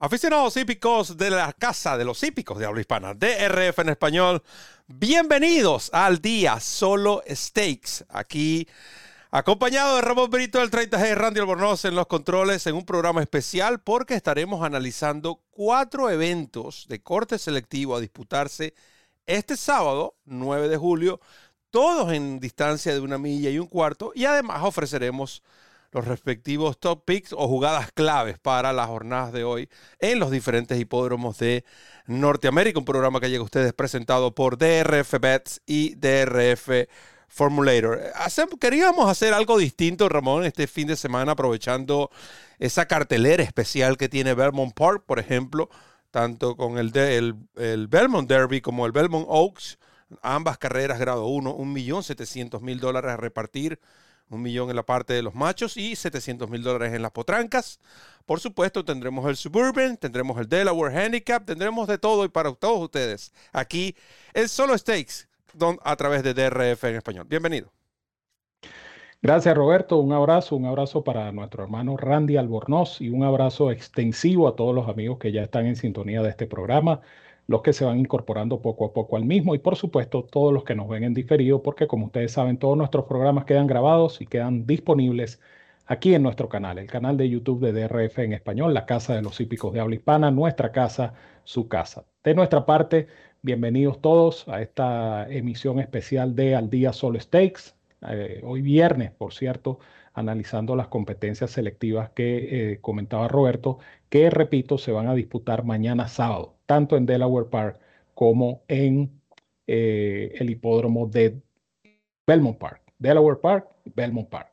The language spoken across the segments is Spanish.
Aficionados hípicos de la Casa de los Hípicos de habla hispana, DRF en español, bienvenidos al día Solo Stakes. Aquí, acompañado de Ramón Brito del 30G, Randy Albornoz en los controles, en un programa especial porque estaremos analizando cuatro eventos de corte selectivo a disputarse este sábado, 9 de julio, todos en distancia de una milla y un cuarto, y además ofreceremos los respectivos top picks o jugadas claves para las jornadas de hoy en los diferentes hipódromos de Norteamérica. Un programa que llega a ustedes presentado por DRF Bets y DRF Formulator. queríamos hacer algo distinto, Ramón, este fin de semana, aprovechando esa cartelera especial que tiene Belmont Park, por ejemplo, tanto con el, el Belmont Derby como el Belmont Oaks. Ambas carreras grado 1, 1.700.000 dólares a repartir un millón en la parte de los machos y 700 mil dólares en las potrancas. Por supuesto, tendremos el Suburban, tendremos el Delaware Handicap, tendremos de todo y para todos ustedes aquí el Solo Stakes a través de DRF en español. Bienvenido. Gracias Roberto, un abrazo, un abrazo para nuestro hermano Randy Albornoz y un abrazo extensivo a todos los amigos que ya están en sintonía de este programa los que se van incorporando poco a poco al mismo y por supuesto todos los que nos ven en diferido porque como ustedes saben todos nuestros programas quedan grabados y quedan disponibles aquí en nuestro canal, el canal de YouTube de DRF en español, la casa de los hípicos de habla hispana, nuestra casa, su casa. De nuestra parte, bienvenidos todos a esta emisión especial de Al Día Solo Stakes, eh, hoy viernes, por cierto, analizando las competencias selectivas que eh, comentaba Roberto, que repito, se van a disputar mañana sábado tanto en Delaware Park como en eh, el hipódromo de Belmont Park. Delaware Park, Belmont Park.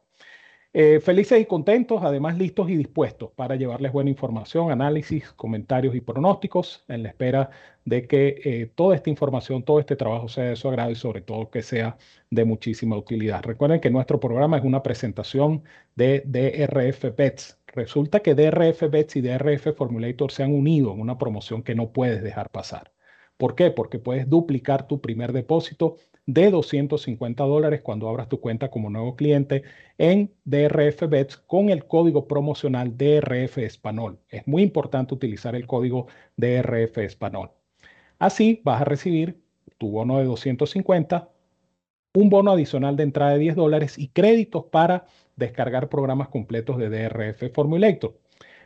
Eh, felices y contentos, además listos y dispuestos para llevarles buena información, análisis, comentarios y pronósticos en la espera de que eh, toda esta información, todo este trabajo sea de su agrado y sobre todo que sea de muchísima utilidad. Recuerden que nuestro programa es una presentación de DRF Bets. Resulta que DRF Bets y DRF Formulator se han unido en una promoción que no puedes dejar pasar. ¿Por qué? Porque puedes duplicar tu primer depósito de 250 dólares cuando abras tu cuenta como nuevo cliente en DRF Bets con el código promocional DRF Español. Es muy importante utilizar el código DRF Español. Así vas a recibir tu bono de 250, un bono adicional de entrada de 10 dólares y créditos para descargar programas completos de DRF Formulator.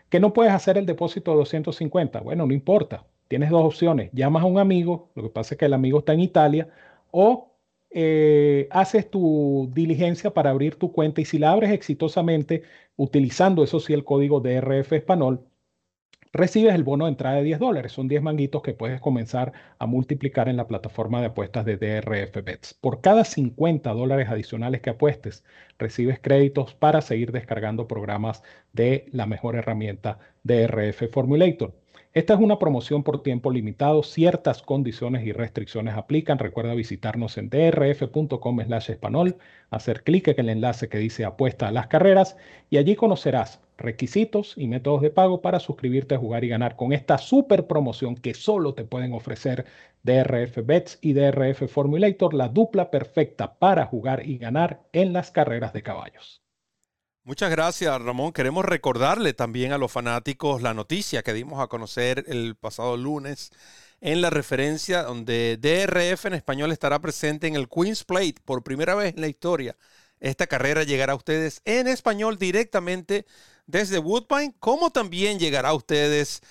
¿Que no puedes hacer el depósito de 250? Bueno, no importa. Tienes dos opciones. Llamas a un amigo, lo que pasa es que el amigo está en Italia, o eh, haces tu diligencia para abrir tu cuenta y si la abres exitosamente utilizando, eso sí, el código DRF español, recibes el bono de entrada de 10 dólares. Son 10 manguitos que puedes comenzar a multiplicar en la plataforma de apuestas de DRF Bets. Por cada 50 dólares adicionales que apuestes, recibes créditos para seguir descargando programas de la mejor herramienta DRF Formulator. Esta es una promoción por tiempo limitado. Ciertas condiciones y restricciones aplican. Recuerda visitarnos en drf.com español, hacer clic en el enlace que dice apuesta a las carreras y allí conocerás requisitos y métodos de pago para suscribirte a jugar y ganar con esta super promoción que solo te pueden ofrecer DRF Bets y DRF Formulator, la dupla perfecta para jugar y ganar en las carreras de caballos. Muchas gracias, Ramón. Queremos recordarle también a los fanáticos la noticia que dimos a conocer el pasado lunes en la referencia donde DRF en español estará presente en el Queen's Plate por primera vez en la historia. Esta carrera llegará a ustedes en español directamente desde Woodbine, como también llegará a ustedes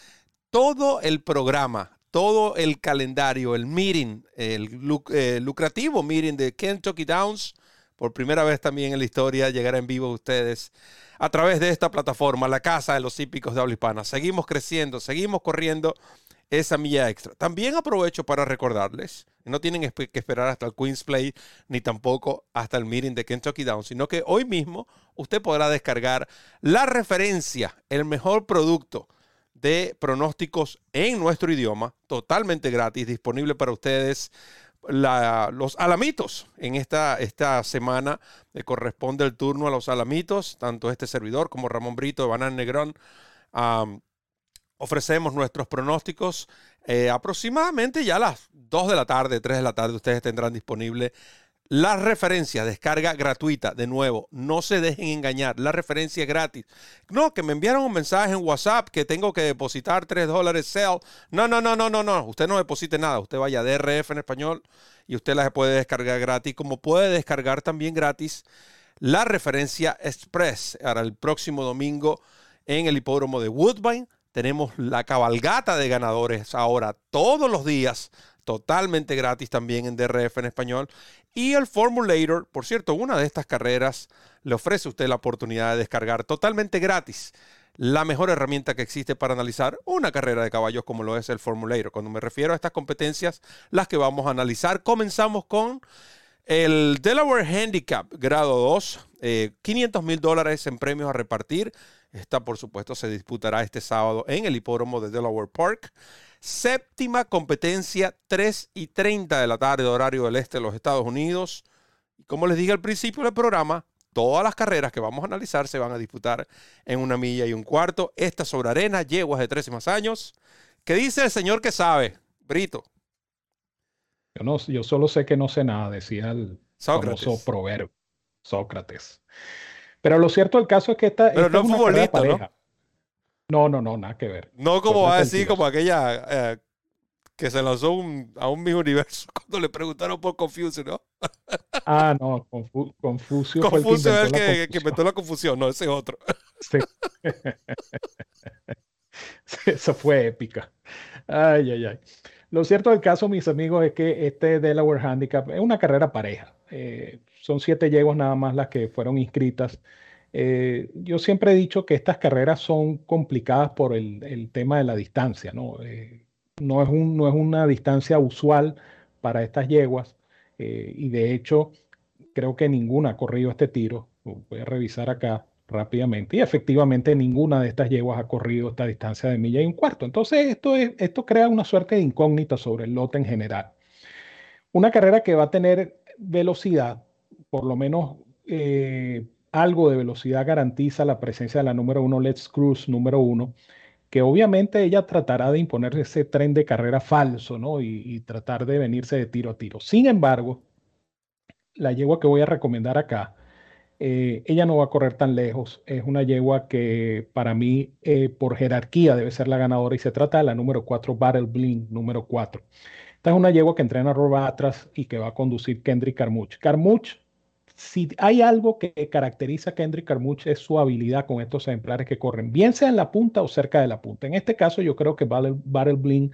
todo el programa, todo el calendario, el meeting, el eh, lucrativo meeting de Kentucky Downs por primera vez también en la historia llegar en vivo a ustedes a través de esta plataforma, la Casa de los Hípicos de Habla Hispana. Seguimos creciendo, seguimos corriendo esa milla extra. También aprovecho para recordarles, no tienen que esperar hasta el Queen's Play ni tampoco hasta el meeting de Kentucky Down, sino que hoy mismo usted podrá descargar la referencia, el mejor producto de pronósticos en nuestro idioma, totalmente gratis, disponible para ustedes los alamitos. En esta, esta semana le corresponde el turno a los alamitos, tanto este servidor como Ramón Brito de Banán Negrón. Ofrecemos nuestros pronósticos eh, aproximadamente ya a las 2 de la tarde, 3 de la tarde. Ustedes tendrán disponible Las referencias, descarga gratuita, de nuevo, no se dejen engañar, la referencia es gratis. No, que me enviaron un mensaje en WhatsApp que tengo que depositar 3 dólares sell. No, no, no, no, no, no, usted no deposite nada, usted vaya a DRF en español y usted la puede descargar gratis, como puede descargar también gratis la referencia Express. Ahora, el próximo domingo en el hipódromo de Woodbine tenemos la cabalgata de ganadores ahora todos los días totalmente gratis también en DRF en español. Y el Formulator, por cierto, una de estas carreras le ofrece a usted la oportunidad de descargar totalmente gratis la mejor herramienta que existe para analizar una carrera de caballos como lo es el Formulator. Cuando me refiero a estas competencias, las que vamos a analizar, comenzamos con el Delaware Handicap grado 2, 500 eh, mil dólares en premios a repartir. Esta, por supuesto, se disputará este sábado en el hipódromo de Delaware Park. Séptima competencia, 3 y 30 de la tarde, horario del este de los Estados Unidos. Y como les dije al principio del programa, todas las carreras que vamos a analizar se van a disputar en una milla y un cuarto. Esta sobre arena, yeguas de 13 más años. ¿Qué dice el señor que sabe? Brito. Yo, no, yo solo sé que no sé nada, decía el famoso proverbio Sócrates. Pero lo cierto del caso es que esta, Pero no es una pareja. No, no, no, nada que ver. No como va a decir, como aquella eh, que se lanzó a un mismo universo cuando le preguntaron por Confucio, ¿no? ah, no, Confucio. Confucio es el que, que, inventó la confusión, no, ese es otro. sí. Eso fue épica. Ay, ay, ay. Lo cierto del caso, mis amigos, es que este Delaware Handicap es una carrera pareja. Eh, son siete yeguas nada más las que fueron inscritas. Eh, yo siempre he dicho que estas carreras son complicadas por el, tema de la distancia, ¿no? Eh, no, es un, no es una distancia usual para estas yeguas eh, y de hecho creo que ninguna ha corrido este tiro. Voy a revisar acá rápidamente y efectivamente ninguna de estas yeguas ha corrido esta distancia de milla y un cuarto. Entonces esto, es, esto crea una suerte de incógnita sobre el lote en general. Una carrera que va a tener velocidad, por lo menos algo de velocidad garantiza la presencia de la número uno, Let's Cruise número uno, que obviamente ella tratará de imponer ese tren de carrera falso, ¿no? Y, tratar de venirse de tiro a tiro. Sin embargo, la yegua que voy a recomendar acá, eh, ella no va a correr tan lejos. Es una yegua que para mí, eh, por jerarquía, debe ser la ganadora y se trata de la número 4, Battle Bling, número 4. Esta es una yegua que entrena a atrás y que va a conducir Kendrick Carmuch. Carmuch si hay algo que caracteriza a Kendrick Carmuch es su habilidad con estos ejemplares que corren, bien sea en la punta o cerca de la punta. En este caso, yo creo que Battle, Battle Bling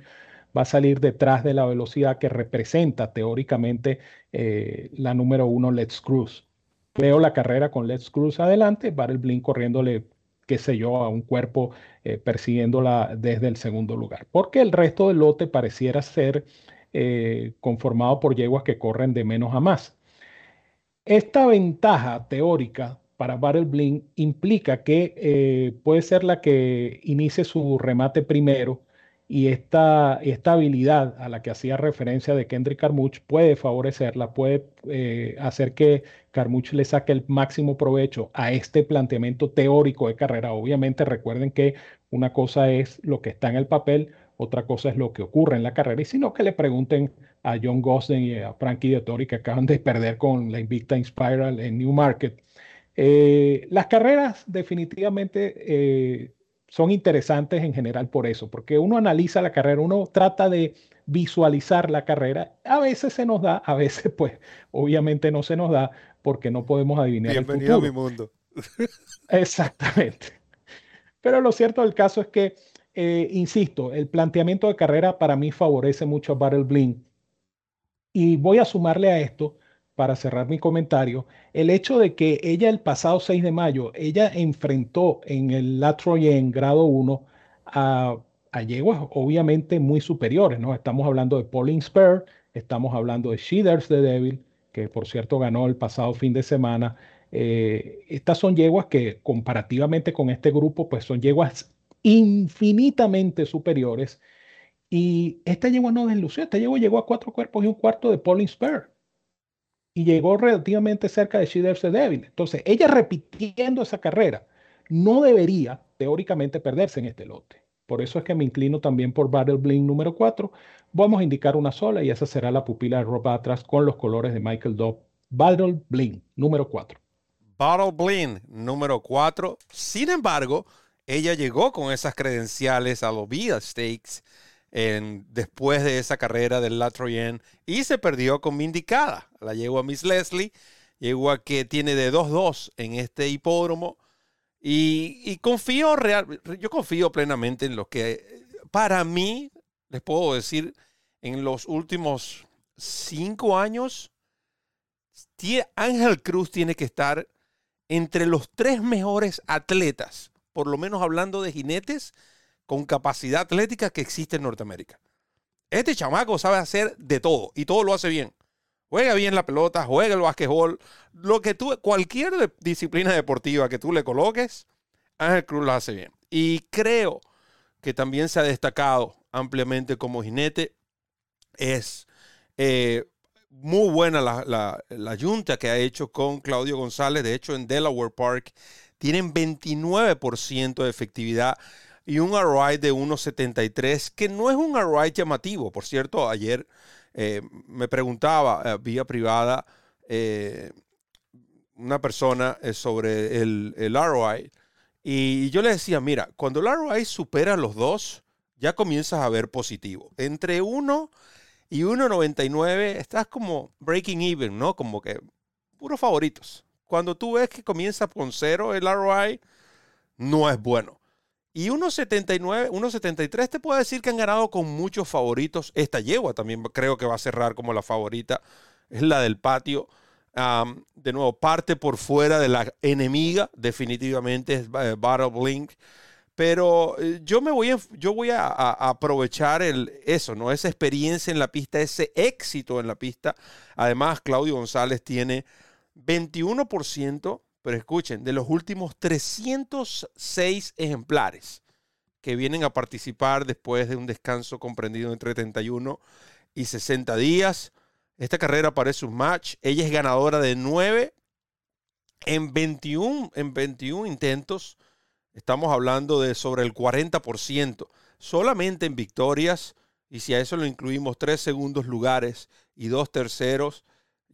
va a salir detrás de la velocidad que representa teóricamente eh, la número uno Let's Cruise. Veo la carrera con Let's Cruise adelante, Battle Bling corriéndole, qué sé yo, a un cuerpo eh, persiguiéndola desde el segundo lugar. Porque el resto del lote pareciera ser eh, conformado por yeguas que corren de menos a más. Esta ventaja teórica para Battle Bling implica que eh, puede ser la que inicie su remate primero y esta, esta, habilidad a la que hacía referencia de Kendrick Carmuch puede favorecerla, puede eh, hacer que Carmuch le saque el máximo provecho a este planteamiento teórico de carrera. Obviamente recuerden que una cosa es lo que está en el papel, otra cosa es lo que ocurre en la carrera y si no que le pregunten a John Gosden y a Frankie Dettori que acaban de perder con la Invicta Inspiral en Newmarket. Eh, las carreras definitivamente eh, son interesantes en general por eso, porque uno analiza la carrera, uno trata de visualizar la carrera. A veces se nos da, a veces pues obviamente no se nos da porque no podemos adivinar Bienvenido el futuro. a mi mundo. Exactamente. Pero lo cierto del caso es que, eh, insisto, el planteamiento de carrera para mí favorece mucho a Battle Bling y voy a sumarle a esto, para cerrar mi comentario, el hecho de que ella el pasado 6 de mayo, ella enfrentó en el en grado 1 a, yeguas obviamente muy superiores, ¿no? Estamos hablando de Pauline Spur, estamos hablando de Sheeders de Devil, que por cierto ganó el pasado fin de semana. Eh, estas son yeguas que comparativamente con este grupo, pues son yeguas infinitamente superiores y esta yegua no deslució, esta yegua llegó a cuatro cuerpos y un cuarto de Pauline Spur. Y llegó relativamente cerca de She Devil. Entonces, ella repitiendo esa carrera, no debería teóricamente perderse en este lote. Por eso es que me inclino también por Battle Bling número 4. Vamos a indicar una sola y esa será la pupila de Rob Atras con los colores de Michael Dobb Battle Bling, número 4. Battle Bling, número 4. Sin embargo, ella llegó con esas credenciales a los Vida Stakes después de esa carrera del La Troyen y se perdió con mi indicada. La llegó a Miss Leslie, llegó a que tiene de 2-2 en este hipódromo y, y confío real, yo confío plenamente en lo que para mí, les puedo decir, en los últimos cinco años, Ángel Cruz tiene que estar entre los tres mejores atletas, por lo menos hablando de jinetes con capacidad atlética que existe en Norteamérica. Este chamaco sabe hacer de todo y todo lo hace bien. Juega bien la pelota, juega el basquetbol, lo que tú, cualquier disciplina deportiva que tú le coloques, Ángel Cruz lo hace bien. Y creo que también se ha destacado ampliamente como jinete. Es eh, muy buena la, la, la junta que ha hecho con Claudio González. De hecho, en Delaware Park tienen 29% de efectividad y un ROI de 1.73, que no es un ROI llamativo. Por cierto, ayer eh, me preguntaba eh, vía privada eh, una persona sobre el, el, ROI y yo le decía, mira, cuando el ROI supera los dos, ya comienzas a ver positivo. Entre 1 y 1.99 estás como breaking even, ¿no? Como que puros favoritos. Cuando tú ves que comienza con cero el ROI, no es bueno. Y 1.79, 1.73 te puedo decir que han ganado con muchos favoritos. Esta yegua también creo que va a cerrar como la favorita. Es la del patio. de nuevo, parte por fuera de la enemiga. Definitivamente es eh, Battle Blink. Pero eh, yo me voy a, yo voy a, aprovechar el, eso, ¿no? Esa experiencia en la pista, ese éxito en la pista. Además, Claudio González tiene 21%, pero escuchen, de los últimos 306 ejemplares que vienen a participar después de un descanso comprendido entre 31 y 60 días. Esta carrera parece un match. Ella es ganadora de 9 en 21, en 21 intentos Estamos hablando de sobre el 40%, solamente en victorias, y si a eso lo incluimos tres segundos lugares y dos terceros,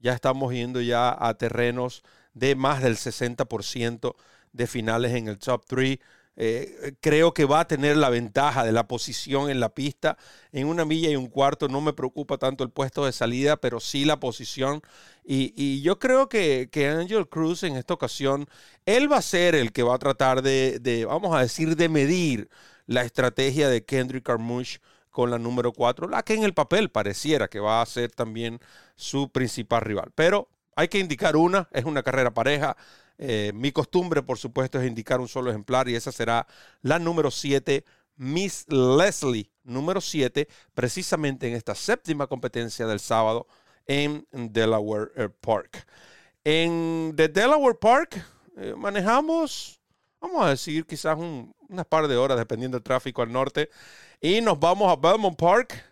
ya estamos yendo ya a terrenos de más del 60% de finales en el top 3. Eh, creo que va a tener la ventaja de la posición en la pista. En una milla y un cuarto no me preocupa tanto el puesto de salida, pero sí la posición. Y, yo creo que, que, Angel Cruz en esta ocasión, él va a ser el que va a tratar de, de vamos a decir, de medir la estrategia de Kendrick Carmouche con la número 4, la que en el papel pareciera que va a ser también su principal rival. Pero hay que indicar una, es una carrera pareja. Eh, mi costumbre, por supuesto, es indicar un solo ejemplar y esa será la número 7, Miss Leslie, número 7, precisamente en esta séptima competencia del sábado en Delaware eh, Park. En The Delaware Park eh, manejamos, vamos a decir, quizás un, unas par de horas, dependiendo del tráfico al norte, y nos vamos a Belmont Park,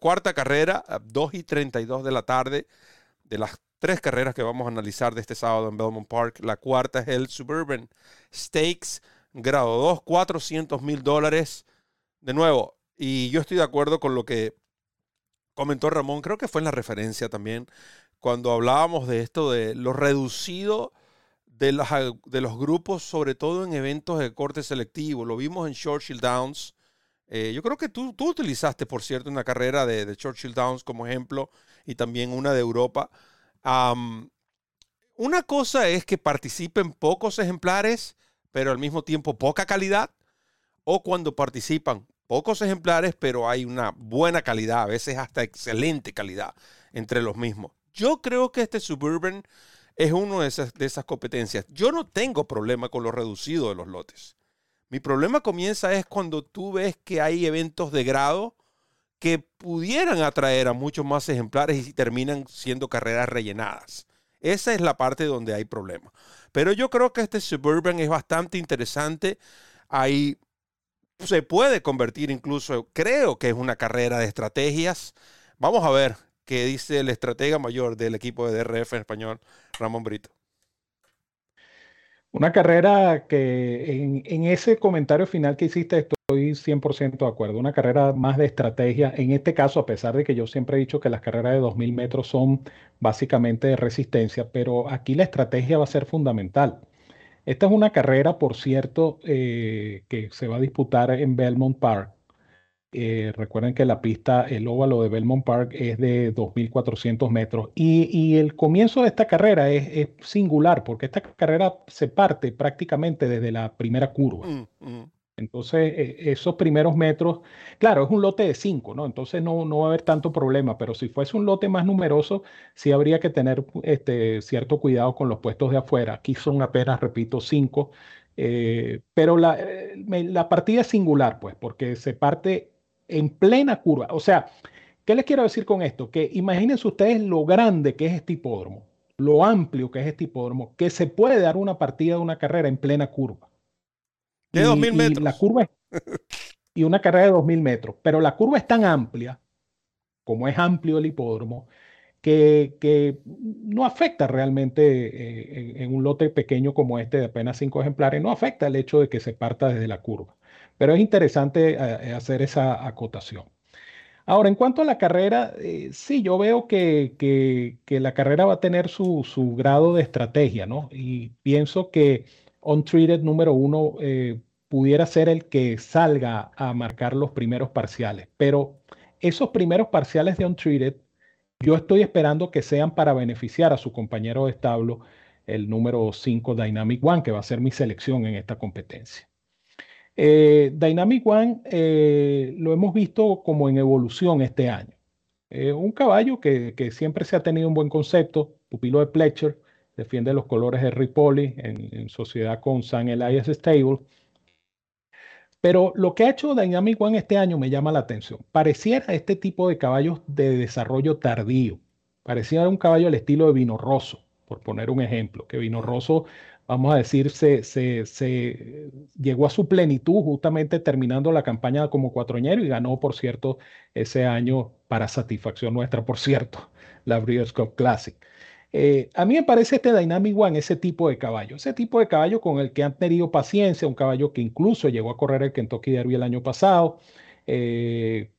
cuarta carrera, a 2 y 32 de la tarde, de las tres carreras que vamos a analizar de este sábado en Belmont Park. La cuarta es el Suburban Stakes, grado 2, 400 mil dólares. De nuevo, y yo estoy de acuerdo con lo que comentó Ramón, creo que fue en la referencia también, cuando hablábamos de esto, de lo reducido de, los grupos, sobre todo en eventos de corte selectivo. Lo vimos en Churchill Downs. Eh, yo creo que tú, tú utilizaste, por cierto, una carrera de, de Churchill Downs como ejemplo y también una de Europa una cosa es que participen pocos ejemplares, pero al mismo tiempo poca calidad, o cuando participan pocos ejemplares, pero hay una buena calidad, a veces hasta excelente calidad entre los mismos. Yo creo que este Suburban es una de esas, de esas competencias. Yo no tengo problema con lo reducido de los lotes. Mi problema comienza es cuando tú ves que hay eventos de grado que pudieran atraer a muchos más ejemplares y terminan siendo carreras rellenadas. Esa es la parte donde hay problema. Pero yo creo que este Suburban es bastante interesante. Ahí se puede convertir incluso, creo que es una carrera de estrategias. Vamos a ver qué dice el estratega mayor del equipo de DRF en español, Ramón Brito. Una carrera que en, ese comentario final que hiciste estoy 100% de acuerdo. Una carrera más de estrategia. En este caso, a pesar de que yo siempre he dicho que las carreras de 2.000 metros son básicamente de resistencia, pero aquí la estrategia va a ser fundamental. Esta es una carrera, por cierto, eh, que se va a disputar en Belmont Park. Eh, recuerden que la pista, el óvalo de Belmont Park es de 2.400 metros y, el comienzo de esta carrera es, singular porque esta carrera se parte prácticamente desde la primera curva. Mm, mm. Entonces, e, esos primeros metros, claro, es un lote de 5, ¿no? Entonces no, no, va a haber tanto problema, pero si fuese un lote más numeroso, sí habría que tener este, cierto cuidado con los puestos de afuera. Aquí son apenas, repito, 5. Eh, pero la, eh, la partida es singular, pues, porque se parte en plena curva. O sea, ¿qué les quiero decir con esto? Que imagínense ustedes lo grande que es este hipódromo, lo amplio que es este hipódromo, que se puede dar una partida de una carrera en plena curva. De 2.000 metros. Y la curva y una carrera de 2.000 metros. Pero la curva es tan amplia, como es amplio el hipódromo, que, no afecta realmente eh, en, un lote pequeño como este de apenas cinco ejemplares, no afecta el hecho de que se parta desde la curva. Pero es interesante eh, hacer esa acotación. Ahora, en cuanto a la carrera, eh, sí, yo veo que, la carrera va a tener su, grado de estrategia, ¿no? Y pienso que On Treated número uno pudiera ser el que salga a marcar los primeros parciales, pero esos primeros parciales de On Treated yo estoy esperando que sean para beneficiar a su compañero de establo, el número 5 Dynamic One, que va a ser mi selección en esta competencia. Eh, Dynamic One eh, lo hemos visto como en evolución este año. un caballo que, siempre se ha tenido un buen concepto, pupilo de Pletcher, defiende los colores de Ripoli en, en sociedad con San Elias Stable pero lo que ha hecho Dynamic One este año me llama la atención. Pareciera este tipo de caballos de desarrollo tardío. Pareciera un caballo al estilo de Vino Rosso, por poner un ejemplo. Que Vino Rosso, vamos a decir, se, se, llegó a su plenitud justamente terminando la campaña como cuatroñero y ganó, por cierto, ese año para satisfacción nuestra, por cierto, la Breeders' Cup Classic. Eh, a mí me parece este Dynamic One ese tipo de caballo, ese tipo de caballo con el que han tenido paciencia, un caballo que incluso llegó a correr el Kentucky Derby el año pasado. Eh,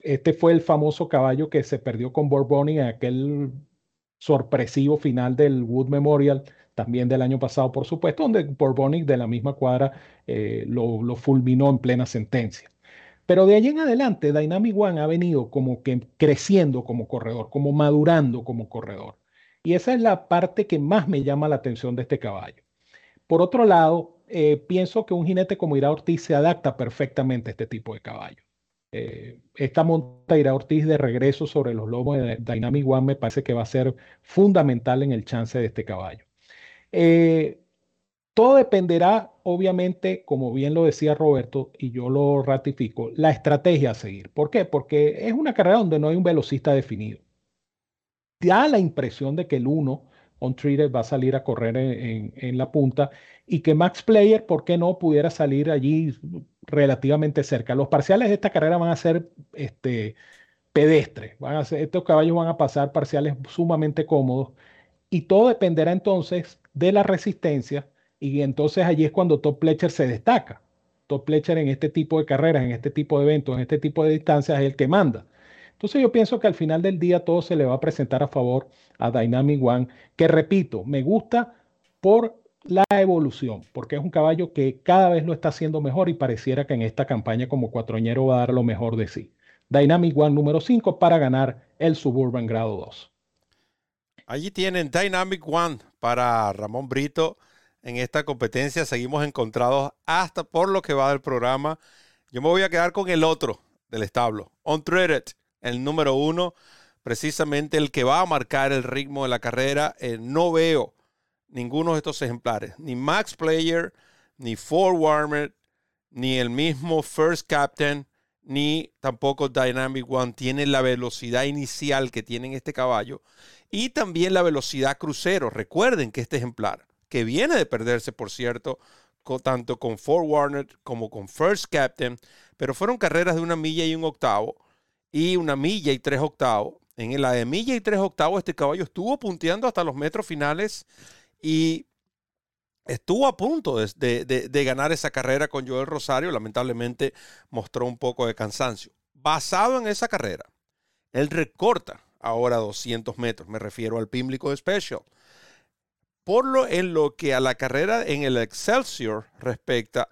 este fue el famoso caballo que se perdió con Bourbon en aquel sorpresivo final del Wood Memorial, también del año pasado, por supuesto, donde Bourbonic de la misma cuadra eh, lo, lo fulminó en plena sentencia. Pero de allí en adelante, Dynamic One ha venido como que creciendo como corredor, como madurando como corredor. Y esa es la parte que más me llama la atención de este caballo. Por otro lado, eh, pienso que un jinete como Ira Ortiz se adapta perfectamente a este tipo de caballo. Eh, esta monta Ira Ortiz de regreso sobre los lomos de Dynamic One me parece que va a ser fundamental en el chance de este caballo. Eh, todo dependerá, obviamente, como bien lo decía Roberto, y yo lo ratifico, la estrategia a seguir. ¿Por qué? Porque es una carrera donde no hay un velocista definido da la impresión de que el 1 on va a salir a correr en, la punta y que Max Player, ¿por qué no pudiera salir allí relativamente cerca? Los parciales de esta carrera van a ser este, pedestres, van a ser, estos caballos van a pasar parciales sumamente cómodos y todo dependerá entonces de la resistencia y entonces allí es cuando Top Pletcher se destaca. Top Pletcher en este tipo de carreras, en este tipo de eventos, en este tipo de distancias es el que manda. Entonces yo pienso que al final del día todo se le va a presentar a favor a Dynamic One, que repito, me gusta por la evolución, porque es un caballo que cada vez lo está haciendo mejor y pareciera que en esta campaña como cuatroñero va a dar lo mejor de sí. Dynamic One número 5 para ganar el Suburban grado 2. Allí tienen Dynamic One para Ramón Brito. En esta competencia seguimos encontrados hasta por lo que va del programa. Yo me voy a quedar con el otro del establo, On el número uno, precisamente el que va a marcar el ritmo de la carrera. Eh, no veo ninguno de estos ejemplares, ni Max Player, ni Ford Warmer, ni el mismo First Captain, ni tampoco Dynamic One tiene la velocidad inicial que tiene este caballo y también la velocidad crucero. Recuerden que este ejemplar, que viene de perderse, por cierto, tanto con Ford Warner como con First Captain, pero fueron carreras de una milla y un octavo y una milla y tres octavos. En la de milla y tres octavos, este caballo estuvo punteando hasta los metros finales y estuvo a punto de, ganar esa carrera con Joel Rosario, lamentablemente mostró un poco de cansancio. Basado en esa carrera, él recorta ahora 200 metros, me refiero al Pimlico Special. Por lo en lo que a la carrera en el Excelsior respecta,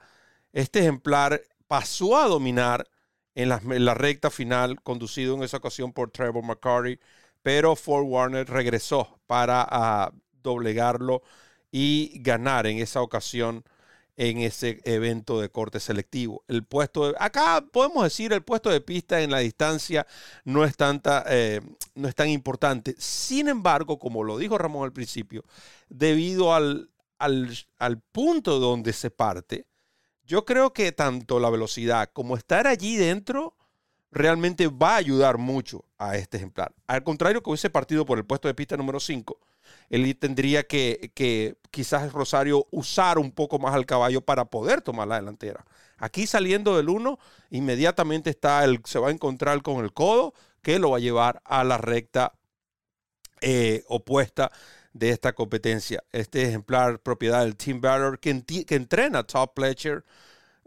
este ejemplar pasó a dominar en la, recta final, conducido en esa ocasión por Trevor McCarty, pero Ford Warner regresó para ah, doblegarlo y ganar en esa ocasión en ese evento de corte selectivo. El puesto acá podemos decir el puesto de pista en la distancia no es, tanta, eh, no es tan importante. Sin embargo, como lo dijo Ramón al principio, debido al, al, al punto donde se parte, yo creo que tanto la velocidad como estar allí dentro realmente va a ayudar mucho a este ejemplar. Al contrario que hubiese partido por el puesto de pista número 5, él tendría que, quizás Rosario usar un poco más al caballo para poder tomar la delantera. Aquí saliendo del 1, inmediatamente está el, se va a encontrar con el codo que lo va a llevar a la recta eh, opuesta de esta competencia. Este ejemplar propiedad del Team Battle que, que entrena Top Pletcher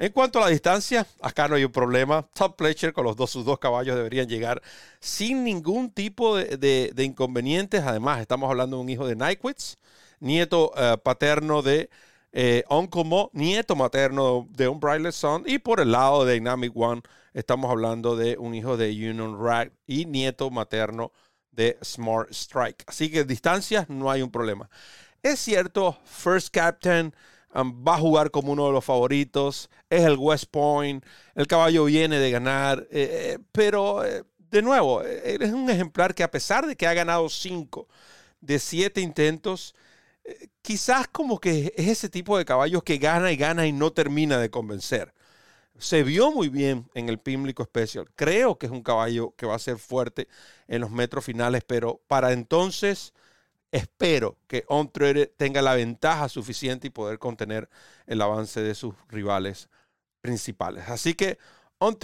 en cuanto a la distancia, acá no hay un problema. Top Pletcher con los dos, sus dos caballos deberían llegar sin ningún tipo de, inconvenientes. Además, estamos hablando de un hijo de Nyquist, nieto eh, paterno de eh, Uncle Mo, nieto materno de un Brightlet Son. Y por el lado de Dynamic One, estamos hablando de un hijo de Union Rag y nieto materno de Smart Strike. Así que distancias no hay un problema. Es cierto, First Captain va a jugar como uno de los favoritos, es el West Point, el caballo viene de ganar, eh, eh, pero eh, de nuevo, es un ejemplar que a pesar de que ha ganado cinco de siete intentos, quizás como que es ese tipo de caballos que gana y gana y no termina de convencer. Se vio muy bien en el Pimlico Special. Creo que es un caballo que va a ser fuerte en los metros finales, pero para entonces espero que On tenga la ventaja suficiente y poder contener el avance de sus rivales principales. Así que On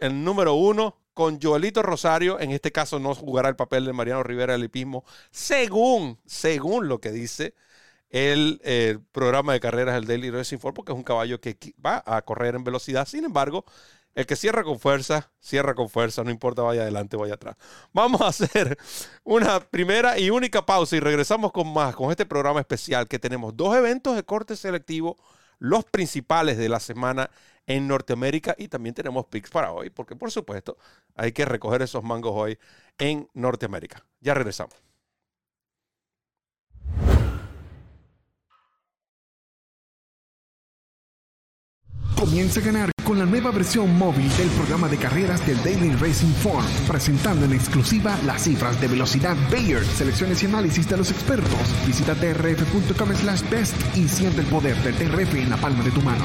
el número uno, con Joelito Rosario, en este caso no jugará el papel de Mariano Rivera del hipismo, según, según lo que dice el, el programa de carreras del Daily Racing Form, porque es un caballo que va a correr en velocidad. Sin embargo, el que cierra con fuerza, cierra con fuerza, no importa vaya adelante o vaya atrás. Vamos a hacer una primera y única pausa y regresamos con más, con este programa especial que tenemos dos eventos de corte selectivo, los principales de la semana en Norteamérica y también tenemos picks para hoy, porque por supuesto hay que recoger esos mangos hoy en Norteamérica. Ya regresamos. Comienza a ganar con la nueva versión móvil del programa de carreras del Daily Racing Form, presentando en exclusiva las cifras de velocidad Bayer, selecciones y análisis de los expertos. Visita drf.com slash best y siente el poder del DRF en la palma de tu mano.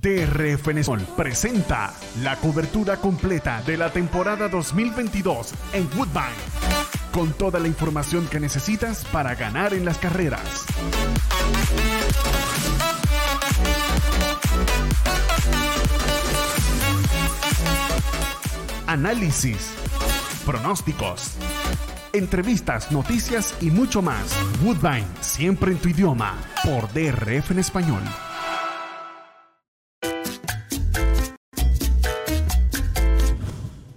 DRF Nesol presenta la cobertura completa de la temporada 2022 en Woodbine, con toda la información que necesitas para ganar en las carreras. Análisis, pronósticos entrevistas, noticias y mucho más. Woodbine, siempre en tu idioma, por DRF en español.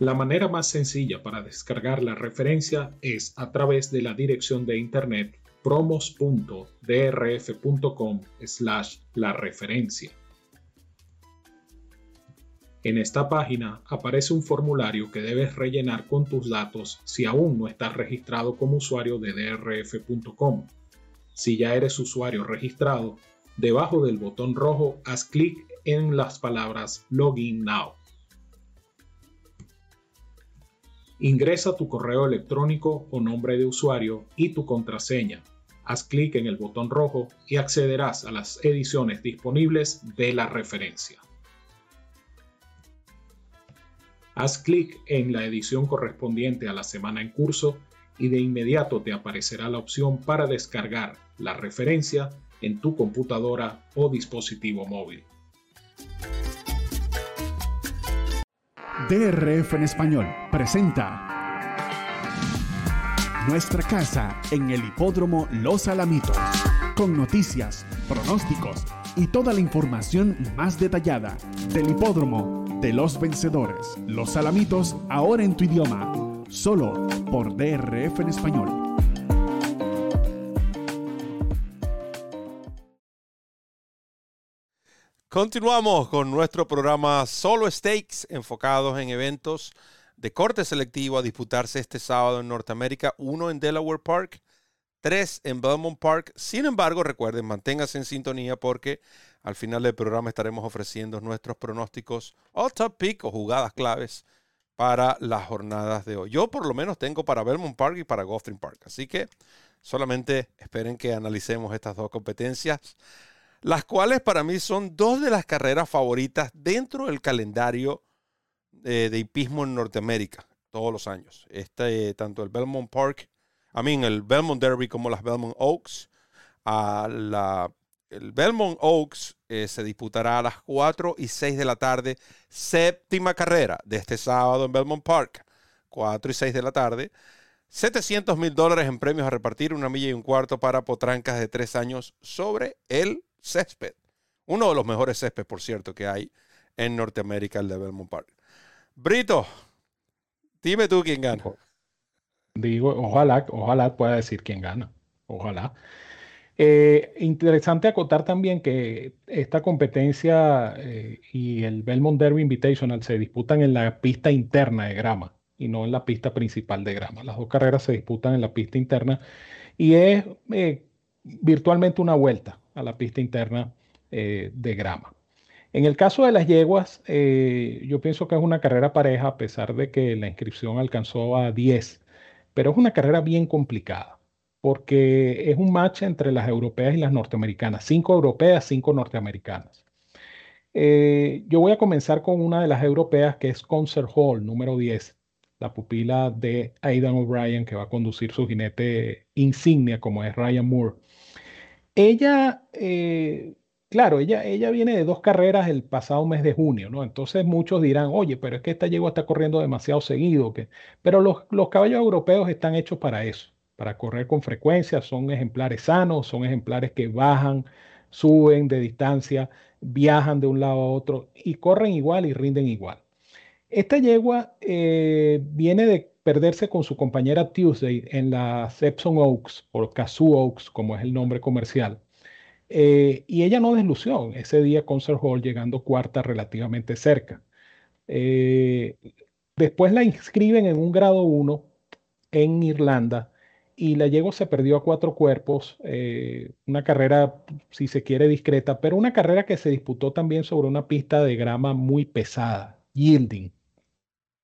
La manera más sencilla para descargar la referencia es a través de la dirección de internet promos.drf.com slash la referencia. En esta página aparece un formulario que debes rellenar con tus datos si aún no estás registrado como usuario de drf.com. Si ya eres usuario registrado, debajo del botón rojo haz clic en las palabras Login Now. Ingresa tu correo electrónico o nombre de usuario y tu contraseña. Haz clic en el botón rojo y accederás a las ediciones disponibles de la referencia. Haz clic en la edición correspondiente a la semana en curso y de inmediato te aparecerá la opción para descargar la referencia en tu computadora o dispositivo móvil. DRF en español presenta Nuestra casa en el hipódromo Los Alamitos, con noticias, pronósticos y toda la información más detallada del hipódromo de los vencedores. Los Alamitos ahora en tu idioma, solo por DRF en español. Continuamos con nuestro programa Solo Stakes, enfocados en eventos de corte selectivo a disputarse este sábado en Norteamérica, uno en Delaware Park, tres en Belmont Park. Sin embargo, recuerden, manténganse en sintonía porque al final del programa estaremos ofreciendo nuestros pronósticos all top pick o jugadas claves para las jornadas de hoy. Yo por lo menos tengo para Belmont Park y para Gulfstream Park. Así que solamente esperen que analicemos estas dos competencias las cuales para mí son dos de las carreras favoritas dentro del calendario eh, de hipismo en Norteamérica todos los años. Este, tanto el Belmont Park, a mí el Belmont Derby como las Belmont Oaks. A la, el Belmont Oaks eh, se disputará a las 4 y 6 de la tarde, séptima carrera de este sábado en Belmont Park, 4 y 6 de la tarde. 700 mil dólares en premios a repartir, una milla y un cuarto para potrancas de tres años sobre el césped. Uno de los mejores céspedes, por cierto, que hay en Norteamérica, el de Belmont Park. Brito, dime tú quién gana. Digo, ojalá, ojalá pueda decir quién gana. Ojalá. Eh, interesante acotar también que esta competencia eh, y el Belmont Derby Invitational se disputan en la pista interna de grama y no en la pista principal de grama. Las dos carreras se disputan en la pista interna y es eh, virtualmente una vuelta a la pista interna eh, de grama. En el caso de las yeguas, eh, yo pienso que es una carrera pareja a pesar de que la inscripción alcanzó a 10, pero es una carrera bien complicada porque es un match entre las europeas y las norteamericanas, cinco europeas, cinco norteamericanas. Eh, yo voy a comenzar con una de las europeas que es Concert Hall, número 10, la pupila de Aidan O'Brien, que va a conducir su jinete insignia como es Ryan Moore. Ella, eh, claro, ella, ella viene de dos carreras el pasado mes de junio, ¿no? Entonces muchos dirán, oye, pero es que esta yegua está corriendo demasiado seguido. Que... Pero los, los caballos europeos están hechos para eso, para correr con frecuencia, son ejemplares sanos, son ejemplares que bajan, suben de distancia, viajan de un lado a otro y corren igual y rinden igual. Esta yegua eh, viene de perderse con su compañera Tuesday en la Epsom Oaks, o Kazoo Oaks, como es el nombre comercial. Eh, y ella no deslució ese día Concert Hall, llegando cuarta relativamente cerca. Eh, después la inscriben en un grado 1 en Irlanda y la yegua se perdió a cuatro cuerpos, eh, una carrera, si se quiere, discreta, pero una carrera que se disputó también sobre una pista de grama muy pesada, yielding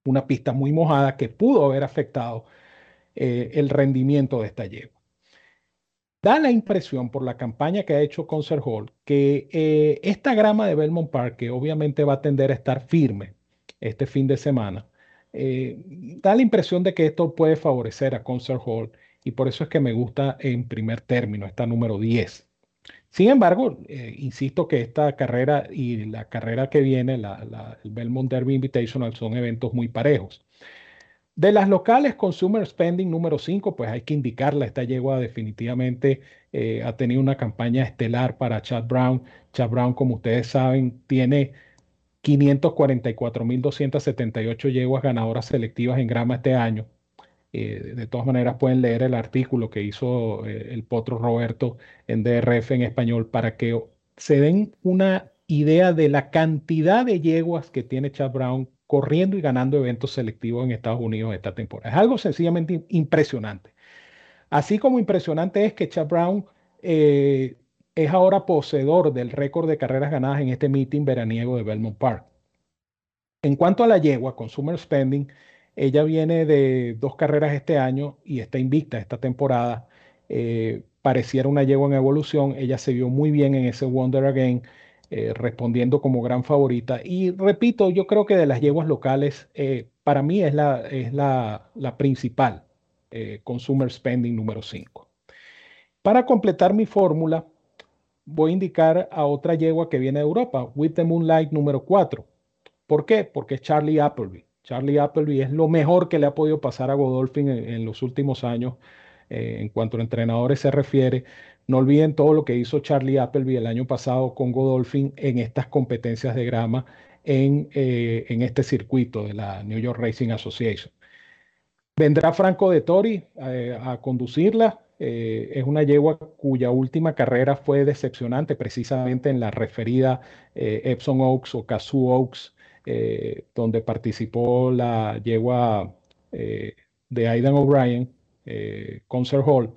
una pista muy mojada que pudo haber afectado eh, el rendimiento de esta yegua. Da la impresión por la campaña que ha hecho Concert Hall que eh, esta grama de Belmont Park, que obviamente va a tender a estar firme este fin de semana, eh, da la impresión de que esto puede favorecer a Concert Hall y por eso es que me gusta en primer término esta número 10. Sin embargo, eh, insisto que esta carrera y la carrera que viene, la, el Belmont Derby Invitational, son eventos muy parejos. De las locales, Consumer Spending número 5, pues hay que indicarla. Esta yegua definitivamente eh, ha tenido una campaña estelar para Chad Brown. Chad Brown, como ustedes saben, tiene 544.278 yeguas ganadoras selectivas en grama este año. Eh, de todas maneras pueden leer el artículo que hizo eh, el potro Roberto en DRF en español para que se den una idea de la cantidad de yeguas que tiene Chad Brown corriendo y ganando eventos selectivos en Estados Unidos esta temporada. Es algo sencillamente impresionante. Así como impresionante es que Chad Brown eh, es ahora poseedor del récord de carreras ganadas en este meeting veraniego de Belmont Park. En cuanto a la yegua, Consumer Spending, ella viene de dos carreras este año y está invicta esta temporada. Eh, pareciera una yegua en evolución. Ella se vio muy bien en ese Wonder Again, eh, respondiendo como gran favorita. Y repito, yo creo que de las yeguas locales, eh, para mí es, la, es la, la, principal Consumer Spending número 5. Para completar mi fórmula, voy a indicar a otra yegua que viene de Europa, With the Moonlight número 4. ¿Por qué? Porque es Charlie Appleby. Charlie Appleby es lo mejor que le ha podido pasar a Godolphin en, los últimos años eh, en cuanto a entrenadores se refiere. No olviden todo lo que hizo Charlie Appleby el año pasado con Godolphin en estas competencias de grama en, eh, en este circuito de la New York Racing Association. Vendrá Franco de Tori eh, a conducirla. Eh, es una yegua cuya última carrera fue decepcionante, precisamente en la referida Epsom Oaks o Kazoo Oaks, donde participó la yegua de Aidan O'Brien, Concert Hall.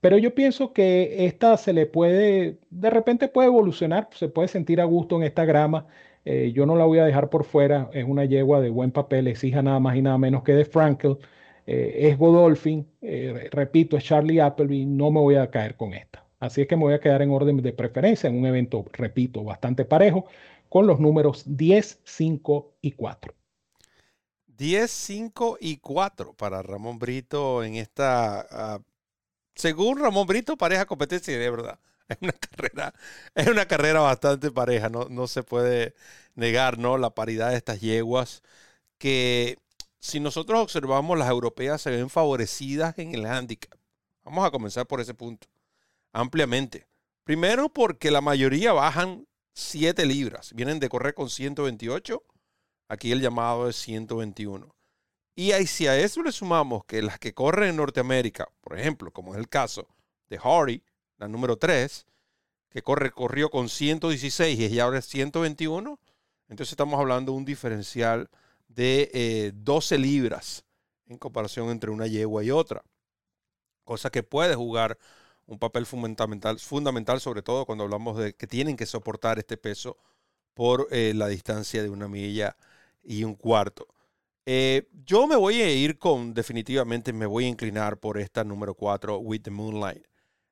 Pero yo pienso que esta se le puede, de repente puede evolucionar, se puede sentir a gusto en esta grama. Eh, yo no la voy a dejar por fuera, es una yegua de buen papel, exija nada más y nada menos que de Frankel, eh, es Godolphin, eh, repito, es Charlie Appleby, no me voy a caer con esta. Así es que me voy a quedar en orden de preferencia en un evento, repito, bastante parejo, con los números 10, 5 y 4. 10, 5 y 4 para Ramón Brito en esta, ah, según Ramón Brito, pareja competencia de verdad. Es una carrera, es una carrera bastante pareja, no, no se puede negar ¿no? la paridad de estas yeguas que si nosotros observamos las europeas se ven favorecidas en el handicap. Vamos a comenzar por ese punto, ampliamente. Primero porque la mayoría bajan 7 libras, vienen de correr con 128, aquí el llamado es 121. Y si a eso le sumamos que las que corren en Norteamérica, por ejemplo, como es el caso de Hardy, la número 3, que corre, corrió con 116 y ahora es 121, entonces estamos hablando de un diferencial de 12 eh, libras en comparación entre una yegua y otra. Cosa que puede jugar un papel fundamental, fundamental sobre todo cuando hablamos de que tienen que soportar este peso por eh, la distancia de una milla y un cuarto. Eh, yo me voy a ir con, definitivamente me voy a inclinar por esta número 4, With the Moonlight.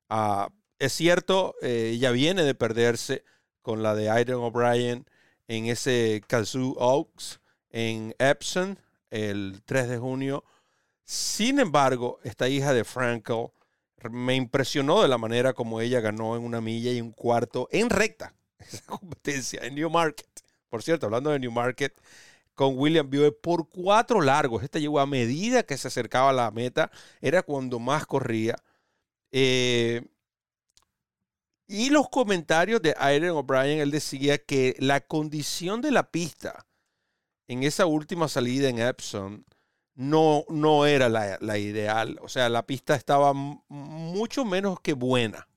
Ah, es cierto, eh, ella viene de perderse con la de Aidan O'Brien en ese Kazoo Oaks en Epson el 3 de junio. Sin embargo, esta hija de Frankel me impresionó de la manera como ella ganó en una milla y un cuarto en recta esa competencia en New Market. Por cierto, hablando de New Market, con William Buell por cuatro largos. Esta llegó a medida que se acercaba a la meta, era cuando más corría. Eh, y los comentarios de Aaron O'Brien, él decía que la condición de la pista en esa última salida en Epson no, no era la, ideal. O sea, la pista estaba mucho menos que buena.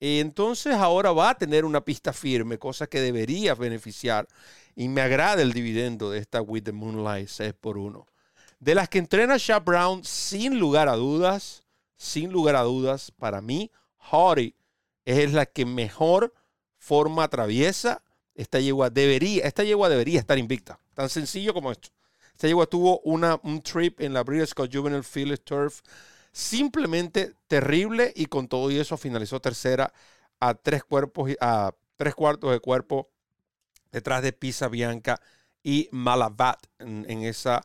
Entonces ahora va a tener una pista firme, cosa que debería beneficiar. Y me agrada el dividendo de esta With the Moonlight 6 por 1. De las que entrena Shaq Brown, sin lugar a dudas, sin lugar a dudas, para mí, Hardy es la que mejor forma atraviesa. Esta yegua debería, esta yegua debería estar invicta. Tan sencillo como esto. Esta yegua tuvo una, un trip en la British Juvenile Field Turf simplemente terrible y con todo y eso finalizó tercera a tres cuerpos a tres cuartos de cuerpo detrás de Pisa Bianca y Malabat en esa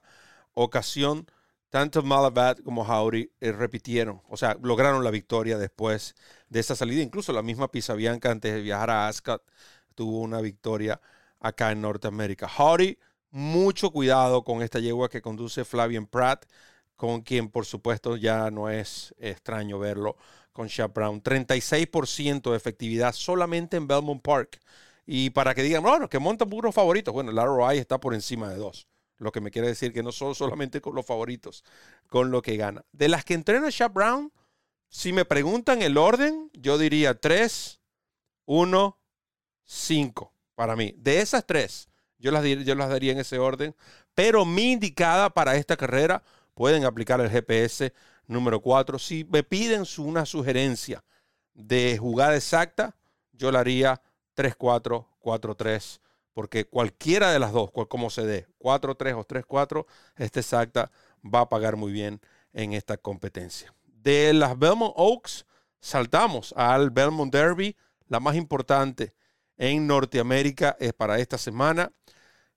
ocasión tanto Malabat como Howdy eh, repitieron, o sea, lograron la victoria después de esa salida. Incluso la misma Pisabianca antes de viajar a Ascot tuvo una victoria acá en Norteamérica. Howdy, mucho cuidado con esta yegua que conduce Flavian Pratt, con quien por supuesto ya no es extraño verlo con Shaq Brown. 36% de efectividad solamente en Belmont Park. Y para que digan, bueno, que montan puros favoritos. Bueno, la ROI está por encima de dos. Lo que me quiere decir que no son solamente con los favoritos, con lo que gana. De las que entrena Shaq Brown, si me preguntan el orden, yo diría 3, 1, 5 para mí. De esas tres, yo las, yo las daría en ese orden. Pero mi indicada para esta carrera, pueden aplicar el GPS número 4. Si me piden una sugerencia de jugada exacta, yo la haría 3-4, 4-3 porque cualquiera de las dos, como se dé, 4-3 o 3-4, esta exacta va a pagar muy bien en esta competencia. De las Belmont Oaks, saltamos al Belmont Derby, la más importante en Norteamérica es para esta semana.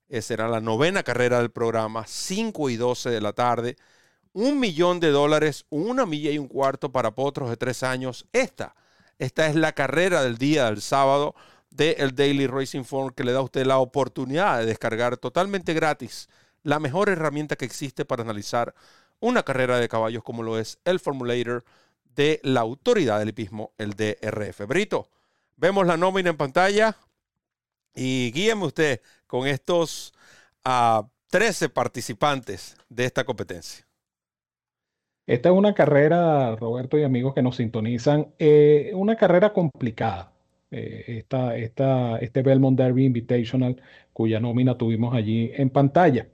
Eh, será la novena carrera del programa, 5 y 12 de la tarde. un millón de dólares, una milla y un cuarto para potros de tres años. Esta, esta es la carrera del día del sábado del el Daily Racing Form que le da a usted la oportunidad de descargar totalmente gratis la mejor herramienta que existe para analizar una carrera de caballos como lo es el Formulator de la autoridad del hipismo, el DRF. Brito, vemos la nómina en pantalla y guíeme usted con estos 13 ah, participantes de esta competencia. Esta es una carrera, Roberto y amigos que nos sintonizan, eh, una carrera complicada. Eh, esta, este Belmont Derby Invitational, cuya nómina tuvimos allí en pantalla.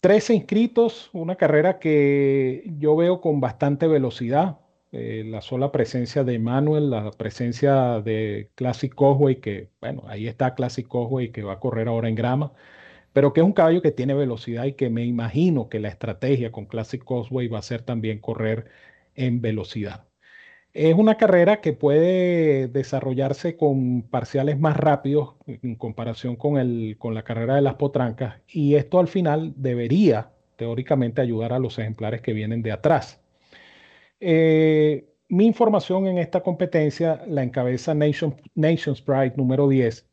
13 inscritos, una carrera que yo veo con bastante velocidad. Eh, la sola presencia de Manuel, la presencia de Classic Cosway, que bueno, ahí está Classic Cosway que va a correr ahora en grama pero que es un caballo que tiene velocidad y que me imagino que la estrategia con Classic Causeway va a ser también correr en velocidad. Es una carrera que puede desarrollarse con parciales más rápidos en comparación con, el, con la carrera de las potrancas y esto al final debería teóricamente ayudar a los ejemplares que vienen de atrás. Eh, mi información en esta competencia la encabeza Nation, Nations Pride número 10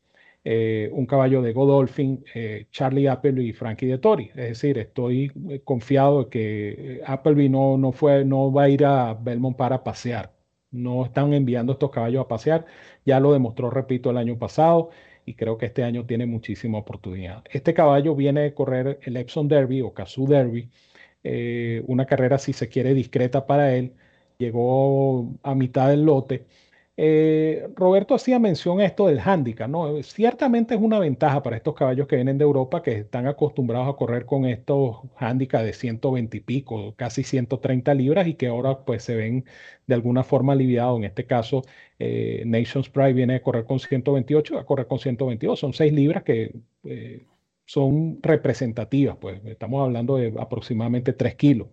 eh, un caballo de Godolphin, eh, Charlie Appleby y Frankie de Tori. Es decir, estoy confiado de que Appleby no, no, fue, no va a ir a Belmont para pasear. No están enviando estos caballos a pasear. Ya lo demostró, repito, el año pasado y creo que este año tiene muchísima oportunidad. Este caballo viene de correr el Epsom Derby o Kazoo Derby, una carrera, si se quiere, discreta para él. Llegó a mitad del lote eh, Roberto hacía mención a esto del handicap, ¿no? Ciertamente es una ventaja para estos caballos que vienen de Europa que están acostumbrados a correr con estos handicaps de 120 y pico, casi 130 libras y que ahora pues se ven de alguna forma aliviados. En este caso, eh, Nations Pride viene a correr con 128, va a correr con 122, son 6 libras que eh, son representativas, pues estamos hablando de aproximadamente 3 kilos.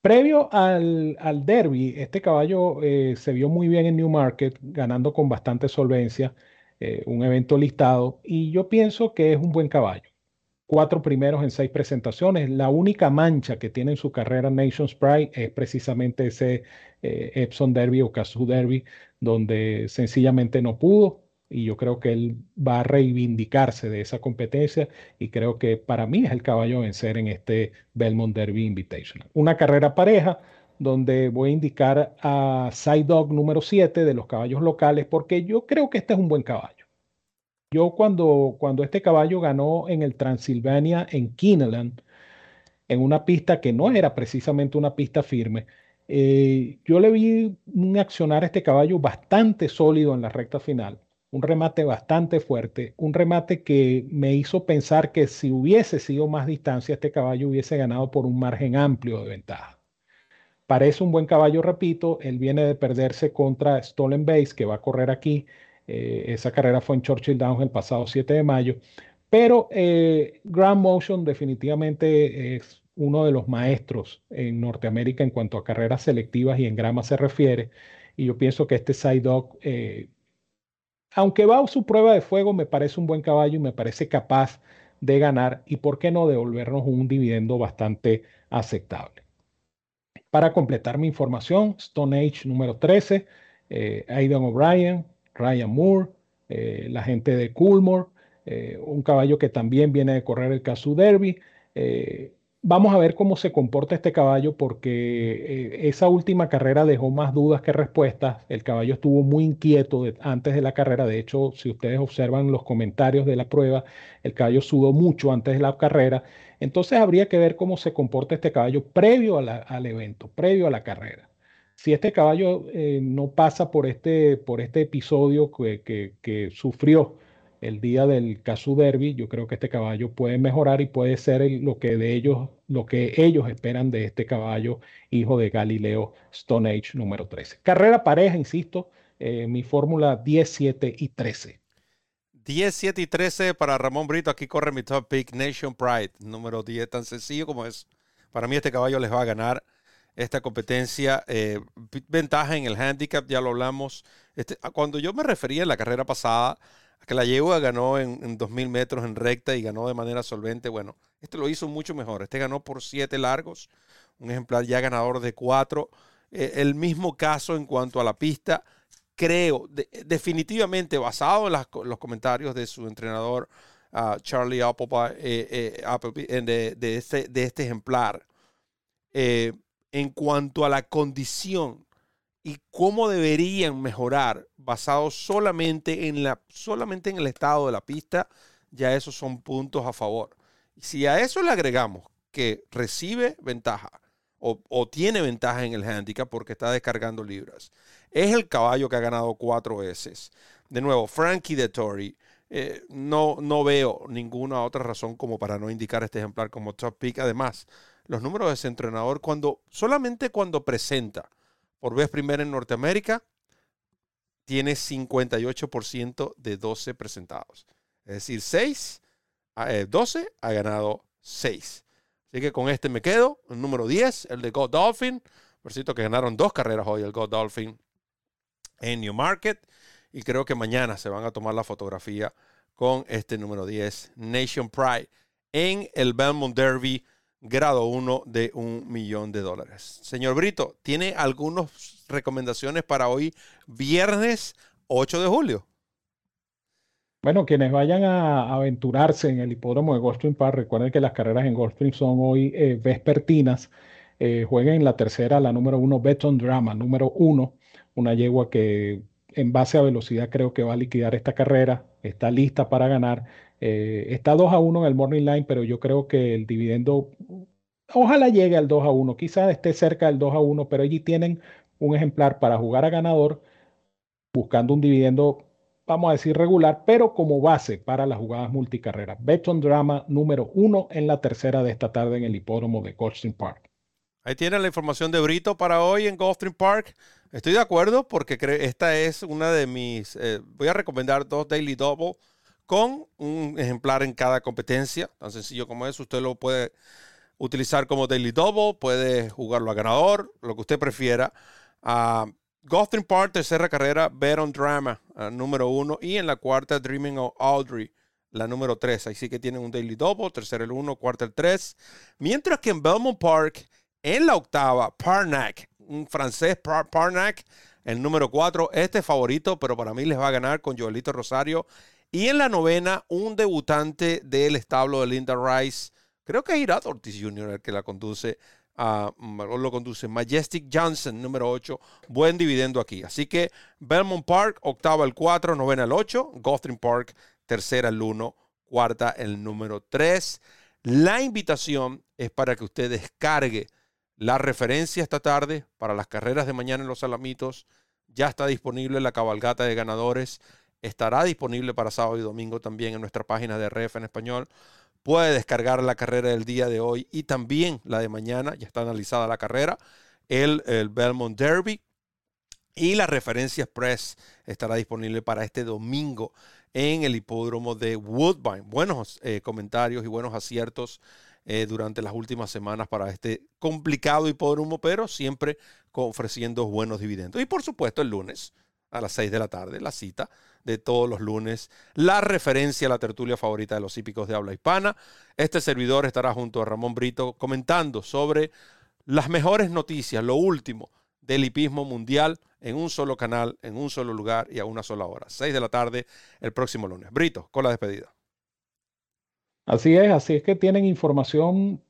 Previo al, derby, este caballo eh, se vio muy bien en Newmarket, ganando con bastante solvencia, eh, un evento listado, y yo pienso que es un buen caballo. Cuatro primeros en seis presentaciones. La única mancha que tiene en su carrera Nations Pride es precisamente ese eh, Epson Derby o Kazoo Derby, donde sencillamente no pudo y yo creo que él va a reivindicarse de esa competencia y creo que para mí es el caballo a vencer en este Belmont Derby Invitational. Una carrera pareja donde voy a indicar a Side Dog número 7 de los caballos locales porque yo creo que este es un buen caballo. Yo cuando, cuando este caballo ganó en el Transilvania en Kineland, en una pista que no era precisamente una pista firme, eh, yo le vi un accionar a este caballo bastante sólido en la recta final un remate bastante fuerte, un remate que me hizo pensar que si hubiese sido más distancia, este caballo hubiese ganado por un margen amplio de ventaja. Parece un buen caballo, repito, él viene de perderse contra Stolen Base, que va a correr aquí. Eh, esa carrera fue en Churchill Downs el pasado 7 de mayo. Pero eh, Grand Motion definitivamente es uno de los maestros en Norteamérica en cuanto a carreras selectivas y en grama se refiere. Y yo pienso que este Side Dog eh, aunque va a su prueba de fuego, me parece un buen caballo y me parece capaz de ganar y por qué no devolvernos un dividendo bastante aceptable. Para completar mi información, Stone Age número 13, eh, Aidan O'Brien, Ryan Moore, eh, la gente de Coolmore, eh, un caballo que también viene de correr el Casu Derby. Vamos a ver cómo se comporta este caballo porque eh, esa última carrera dejó más dudas que respuestas. El caballo estuvo muy inquieto antes de la carrera. De hecho, si ustedes observan los comentarios de la prueba, el caballo sudó mucho antes de la carrera. Entonces habría que ver cómo se comporta este caballo previo al evento, previo a la carrera. Si este caballo eh, no pasa por este, por este episodio que, que sufrió el día del Casu Derby, yo creo que este caballo puede mejorar y puede ser lo que de ellos, lo que ellos esperan de este caballo, hijo de Galileo Stone Age número 13. Carrera pareja, insisto, eh, mi fórmula 10, 7 y 13. 10, 7 y 13 para Ramón Brito. Aquí corre mi top pick, Nation Pride, número 10, tan sencillo como es. Para mí este caballo les va a ganar esta competencia. Eh, ventaja en el handicap, ya lo hablamos. Este, cuando yo me refería en la carrera pasada que la yegua ganó en, en 2.000 metros en recta y ganó de manera solvente. Bueno, este lo hizo mucho mejor. Este ganó por siete largos, un ejemplar ya ganador de cuatro. Eh, el mismo caso en cuanto a la pista. Creo, definitivamente basado en los comentarios de su entrenador Charlie Appleby, eh, eh, este, de, este, ejemplar, en cuanto a la condición y cómo deberían mejorar basado solamente en, la, solamente en el estado de la pista, ya esos son puntos a favor. Si a eso le agregamos que recibe ventaja o, tiene ventaja en el handicap porque está descargando libras, es el caballo que ha ganado cuatro veces. De nuevo, Frankie de Tory. Eh, no, no veo ninguna otra razón como para no indicar este ejemplar como top pick. Además, los números de ese entrenador, cuando, solamente cuando presenta por vez primera en Norteamérica, tiene 58% de 12 presentados. Es decir, 6, 12 eh, ha ganado 6. Así que con este me quedo. El número 10, el de God Dolphin. Por cierto, que ganaron dos carreras hoy el God Dolphin en Newmarket. Y creo que mañana se van a tomar la fotografía con este número 10, Nation Pride, en el Belmont Derby grado 1 de un millón de dólares. Señor Brito, ¿tiene algunas recomendaciones para hoy, viernes 8 de julio? Bueno, quienes vayan a aventurarse en el hipódromo de Goldstream Park, recuerden que las carreras en Goldstream son hoy eh, vespertinas. Eh, jueguen en la tercera, la número uno, Beton Drama, número uno, una yegua que en base a velocidad creo que va a liquidar esta carrera, está lista para ganar. Eh, está 2 a 1 en el Morning Line, pero yo creo que el dividendo, ojalá llegue al 2 a 1, quizás esté cerca del 2 a 1, pero allí tienen un ejemplar para jugar a ganador, buscando un dividendo, vamos a decir regular, pero como base para las jugadas multicarreras. Beton Drama número 1 en la tercera de esta tarde en el hipódromo de Coldstream Park. Ahí tienen la información de Brito para hoy en Gulfstream Park. Estoy de acuerdo porque esta es una de mis... Eh, voy a recomendar dos Daily Double con un ejemplar en cada competencia. Tan sencillo como eso. Usted lo puede utilizar como Daily Double, puede jugarlo a ganador, lo que usted prefiera. Uh, Gulfstream Park, tercera carrera, Bet Drama, uh, número uno. Y en la cuarta, Dreaming of Audrey, la número tres. Ahí sí que tienen un Daily Double, tercera el uno, cuarta el tres. Mientras que en Belmont Park en la octava, Parnac, un francés Parnac, el número 4, este favorito, pero para mí les va a ganar con Joelito Rosario. Y en la novena, un debutante del establo de Linda Rice. Creo que es Irad Ortiz Jr. el que la conduce. Uh, lo conduce Majestic Johnson, número 8. Buen dividendo aquí. Así que Belmont Park, octava el 4, novena el 8. Gotham Park, tercera el 1, cuarta el número 3. La invitación es para que usted descargue la referencia esta tarde para las carreras de mañana en los Salamitos ya está disponible la cabalgata de ganadores. Estará disponible para sábado y domingo también en nuestra página de RF en español. Puede descargar la carrera del día de hoy y también la de mañana. Ya está analizada la carrera. El, el Belmont Derby. Y la referencia express estará disponible para este domingo en el hipódromo de Woodbine. Buenos eh, comentarios y buenos aciertos eh, durante las últimas semanas para este complicado hipódromo, pero siempre ofreciendo buenos dividendos. Y por supuesto el lunes a las 6 de la tarde, la cita de todos los lunes, la referencia a la tertulia favorita de los hípicos de habla hispana. Este servidor estará junto a Ramón Brito comentando sobre las mejores noticias, lo último del hipismo mundial en un solo canal, en un solo lugar y a una sola hora. 6 de la tarde el próximo lunes. Brito, con la despedida. Así es, así es que tienen información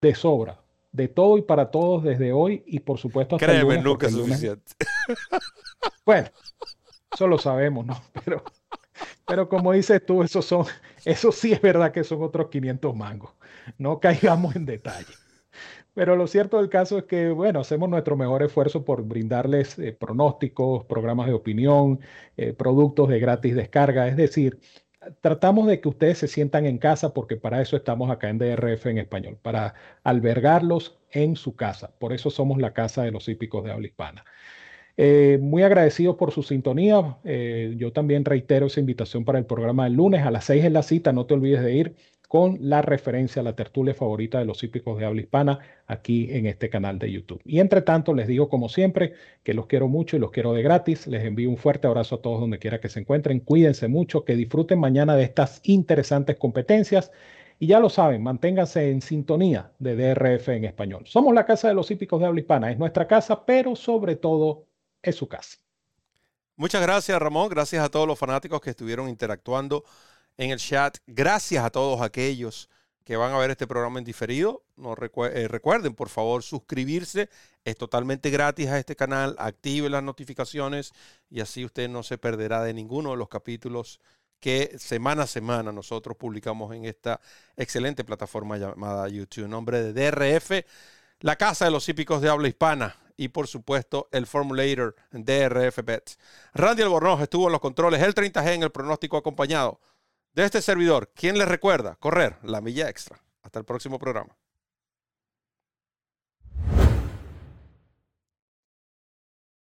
de sobra, de todo y para todos desde hoy y por supuesto hasta Créeme, el lunes, nunca es suficiente. Bueno, eso lo sabemos, ¿no? Pero, pero como dices tú, eso, son, eso sí es verdad que son otros 500 mangos. No caigamos en detalle. Pero lo cierto del caso es que, bueno, hacemos nuestro mejor esfuerzo por brindarles eh, pronósticos, programas de opinión, eh, productos de gratis descarga, es decir, tratamos de que ustedes se sientan en casa porque para eso estamos acá en DRF en español, para albergarlos en su casa. Por eso somos la casa de los hípicos de habla hispana. Eh, muy agradecidos por su sintonía. Eh, yo también reitero esa invitación para el programa del lunes a las seis en la cita. No te olvides de ir con la referencia a la tertulia favorita de los hípicos de habla hispana aquí en este canal de YouTube. Y entre tanto, les digo como siempre que los quiero mucho y los quiero de gratis. Les envío un fuerte abrazo a todos donde quiera que se encuentren. Cuídense mucho, que disfruten mañana de estas interesantes competencias. Y ya lo saben, manténganse en sintonía de DRF en español. Somos la casa de los hípicos de habla hispana. Es nuestra casa, pero sobre todo es su casa. Muchas gracias, Ramón. Gracias a todos los fanáticos que estuvieron interactuando en el chat. Gracias a todos aquellos que van a ver este programa en diferido. Eh, recuerden, por favor, suscribirse. Es totalmente gratis a este canal. Active las notificaciones y así usted no se perderá de ninguno de los capítulos que semana a semana nosotros publicamos en esta excelente plataforma llamada YouTube. En nombre de DRF, la Casa de los Hípicos de Habla Hispana y por supuesto el Formulator DRF Bets. Randy Albornoz estuvo en los controles, el 30G en el pronóstico acompañado de este servidor, ¿quién les recuerda? Correr la milla extra. Hasta el próximo programa.